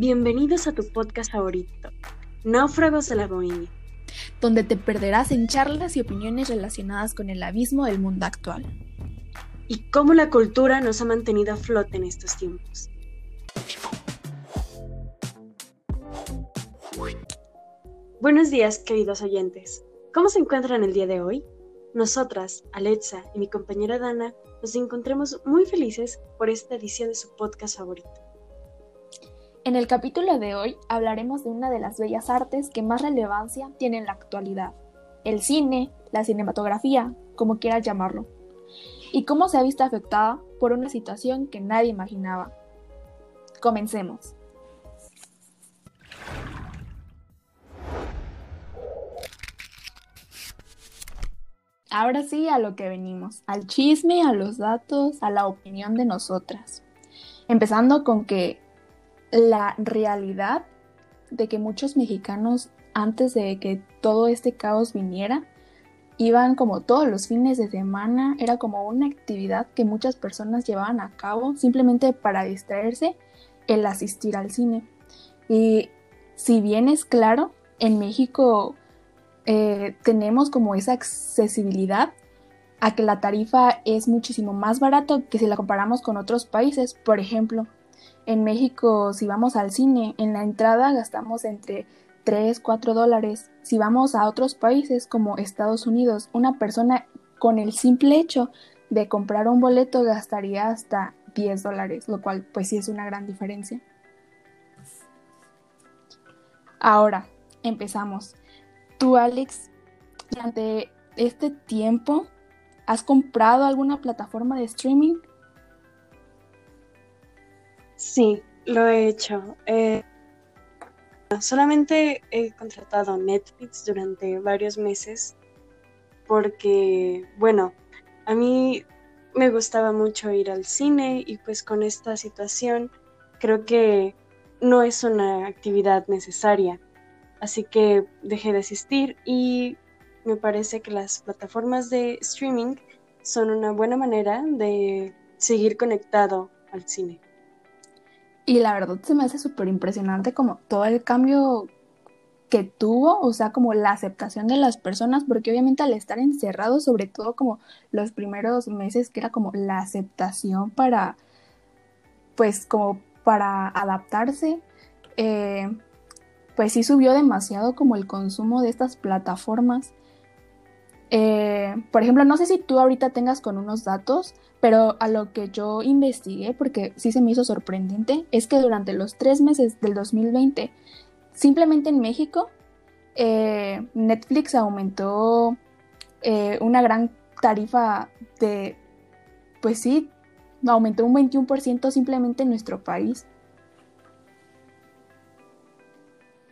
Bienvenidos a tu podcast favorito, Náufragos de la Bohemia, donde te perderás en charlas y opiniones relacionadas con el abismo del mundo actual. Y cómo la cultura nos ha mantenido a flote en estos tiempos. Buenos días, queridos oyentes. ¿Cómo se encuentran el día de hoy? Nosotras, Alexa y mi compañera Dana, nos encontramos muy felices por esta edición de su podcast favorito. En el capítulo de hoy hablaremos de una de las bellas artes que más relevancia tiene en la actualidad, el cine, la cinematografía, como quieras llamarlo, y cómo se ha visto afectada por una situación que nadie imaginaba. Comencemos. Ahora sí a lo que venimos, al chisme, a los datos, a la opinión de nosotras. Empezando con que la realidad de que muchos mexicanos antes de que todo este caos viniera, iban como todos los fines de semana, era como una actividad que muchas personas llevaban a cabo simplemente para distraerse el asistir al cine. Y si bien es claro, en México eh, tenemos como esa accesibilidad a que la tarifa es muchísimo más barato que si la comparamos con otros países. Por ejemplo, en México, si vamos al cine, en la entrada gastamos entre 3, 4 dólares. Si vamos a otros países como Estados Unidos, una persona con el simple hecho de comprar un boleto gastaría hasta 10 dólares, lo cual pues sí es una gran diferencia. Ahora, empezamos. Tú, Alex, durante este tiempo, ¿has comprado alguna plataforma de streaming? Sí, lo he hecho. Eh, solamente he contratado Netflix durante varios meses porque, bueno, a mí me gustaba mucho ir al cine y pues con esta situación creo que no es una actividad necesaria. Así que dejé de asistir y me parece que las plataformas de streaming son una buena manera de seguir conectado al cine. Y la verdad se me hace súper impresionante como todo el cambio que tuvo, o sea, como la aceptación de las personas, porque obviamente al estar encerrado, sobre todo como los primeros meses, que era como la aceptación para, pues como para adaptarse, eh, pues sí subió demasiado como el consumo de estas plataformas. Eh, por ejemplo, no sé si tú ahorita tengas con unos datos, pero a lo que yo investigué, porque sí se me hizo sorprendente, es que durante los tres meses del 2020, simplemente en México, eh, Netflix aumentó eh, una gran tarifa de, pues sí, aumentó un 21% simplemente en nuestro país.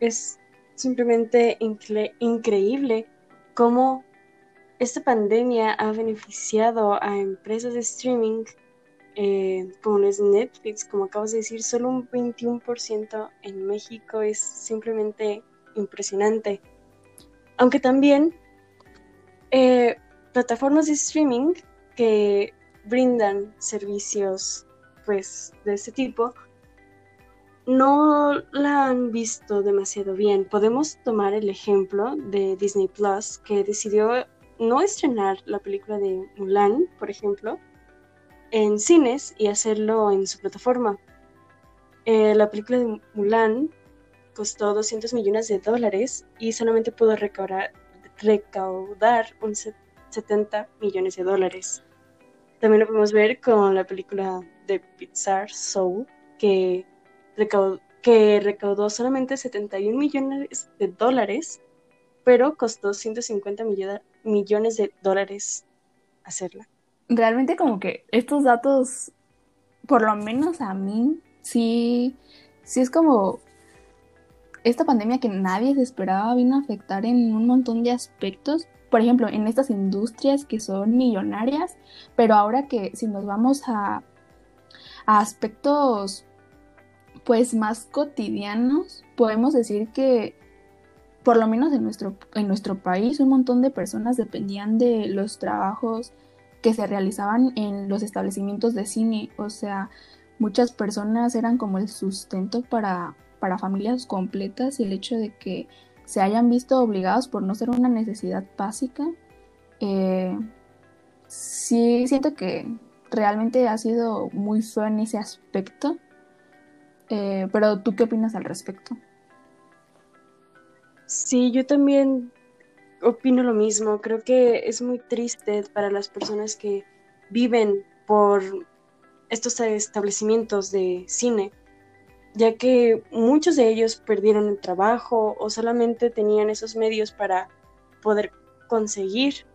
Es simplemente increíble cómo esta pandemia ha beneficiado a empresas de streaming eh, como es Netflix, como acabas de decir, solo un 21% en México es simplemente impresionante. Aunque también eh, plataformas de streaming que brindan servicios pues de este tipo no la han visto demasiado bien. Podemos tomar el ejemplo de Disney Plus que decidió no estrenar la película de Mulan, por ejemplo, en cines y hacerlo en su plataforma. Eh, la película de Mulan costó 200 millones de dólares y solamente pudo recaudar, un 70 millones de dólares. También lo podemos ver con la película de Pixar Soul, que recaudó, que recaudó solamente 71 millones de dólares, pero costó 150 millones millones de dólares hacerla. Realmente como que estos datos, por lo menos a mí, sí, sí es como esta pandemia que nadie se esperaba vino a afectar en un montón de aspectos. Por ejemplo, en estas industrias que son millonarias, pero ahora que si nos vamos a, a aspectos pues más cotidianos, podemos decir que por lo menos en nuestro, en nuestro país, un montón de personas dependían de los trabajos que se realizaban en los establecimientos de cine. O sea, muchas personas eran como el sustento para, para familias completas y el hecho de que se hayan visto obligados por no ser una necesidad básica, eh, sí siento que realmente ha sido muy feo en ese aspecto. Eh, pero tú qué opinas al respecto? Sí, yo también opino lo mismo. Creo que es muy triste para las personas que viven por estos establecimientos de cine, ya que muchos de ellos perdieron el trabajo o solamente tenían esos medios para poder conseguir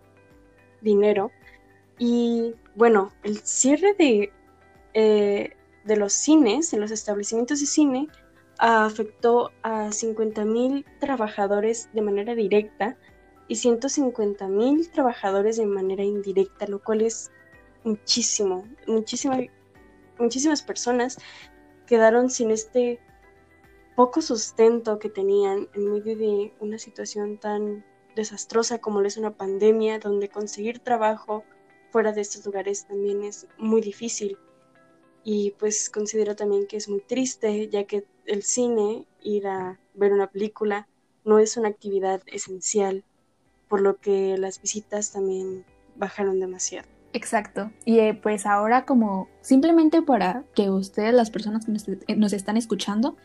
dinero. Y bueno, el cierre de, eh, de los cines, en los establecimientos de cine, afectó a 50.000 trabajadores de manera directa y 150.000 trabajadores de manera indirecta, lo cual es muchísimo, muchísima, muchísimas personas quedaron sin este poco sustento que tenían en medio de una situación tan desastrosa como lo es una pandemia, donde conseguir trabajo fuera de estos lugares también es muy difícil. Y pues considero también que es muy triste, ya que el cine, ir a ver una película, no es una actividad esencial, por lo que las visitas también bajaron demasiado. Exacto. Y eh, pues ahora como simplemente para que ustedes, las personas que nos, eh, están escuchando,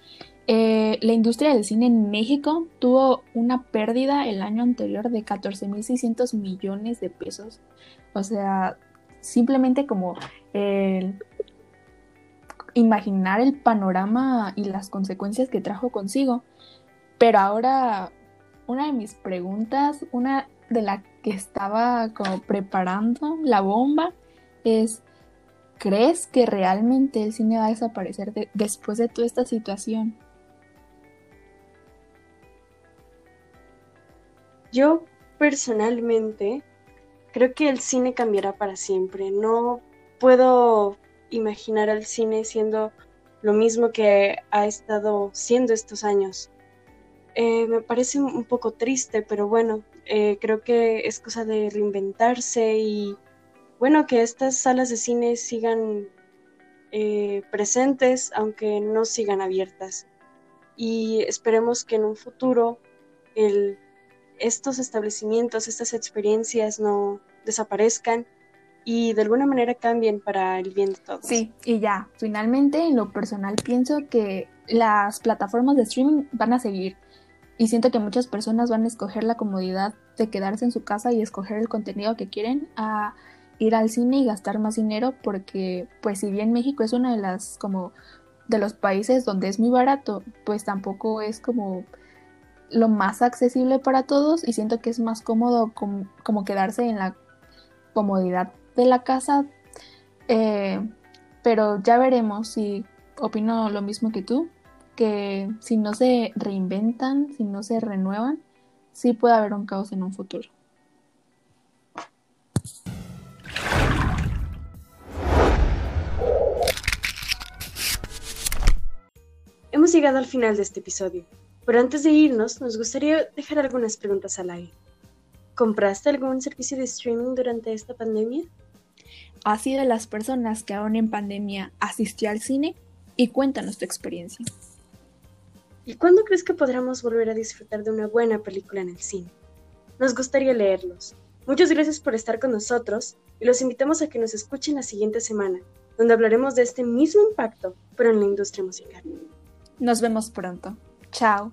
eh, la industria del cine en México tuvo una pérdida el año anterior de 14.600 millones de pesos. O sea, simplemente como el imaginar el panorama y las consecuencias que trajo consigo. Pero ahora, una de mis preguntas, una de la que estaba como preparando la bomba es, ¿crees que realmente el cine va a desaparecer después de toda esta situación? Yo personalmente creo que el cine cambiará para siempre. No puedo imaginar al cine siendo lo mismo que ha estado siendo estos años. Eh, me parece un poco triste, pero bueno, eh, creo que es cosa de reinventarse y bueno, que estas salas de cine sigan eh, presentes, aunque no sigan abiertas. Y esperemos que en un futuro estos establecimientos, estas experiencias no desaparezcan y de alguna manera cambien para el bien de todos. Sí, y ya, finalmente en lo personal pienso que las plataformas de streaming van a seguir y siento que muchas personas van a escoger la comodidad de quedarse en su casa y escoger el contenido que quieren a ir al cine y gastar más dinero porque pues si bien México es una de las como de los países donde es muy barato, pues tampoco es como lo más accesible para todos y siento que es más cómodo como quedarse en la comodidad de la casa, eh, pero ya veremos si opino lo mismo que tú, que si no se reinventan, si no se renuevan, sí puede haber un caos en un futuro. Hemos llegado al final de este episodio, pero antes de irnos nos gustaría dejar algunas preguntas al aire. ¿Compraste algún servicio de streaming durante esta pandemia? ¿Has sido de las personas que aún en pandemia asistió al cine? Y cuéntanos tu experiencia. ¿Y cuándo crees que podremos volver a disfrutar de una buena película en el cine? Nos gustaría leerlos. Muchas gracias por estar con nosotros y los invitamos a que nos escuchen la siguiente semana, donde hablaremos de este mismo impacto, pero en la industria musical. Nos vemos pronto. Chao.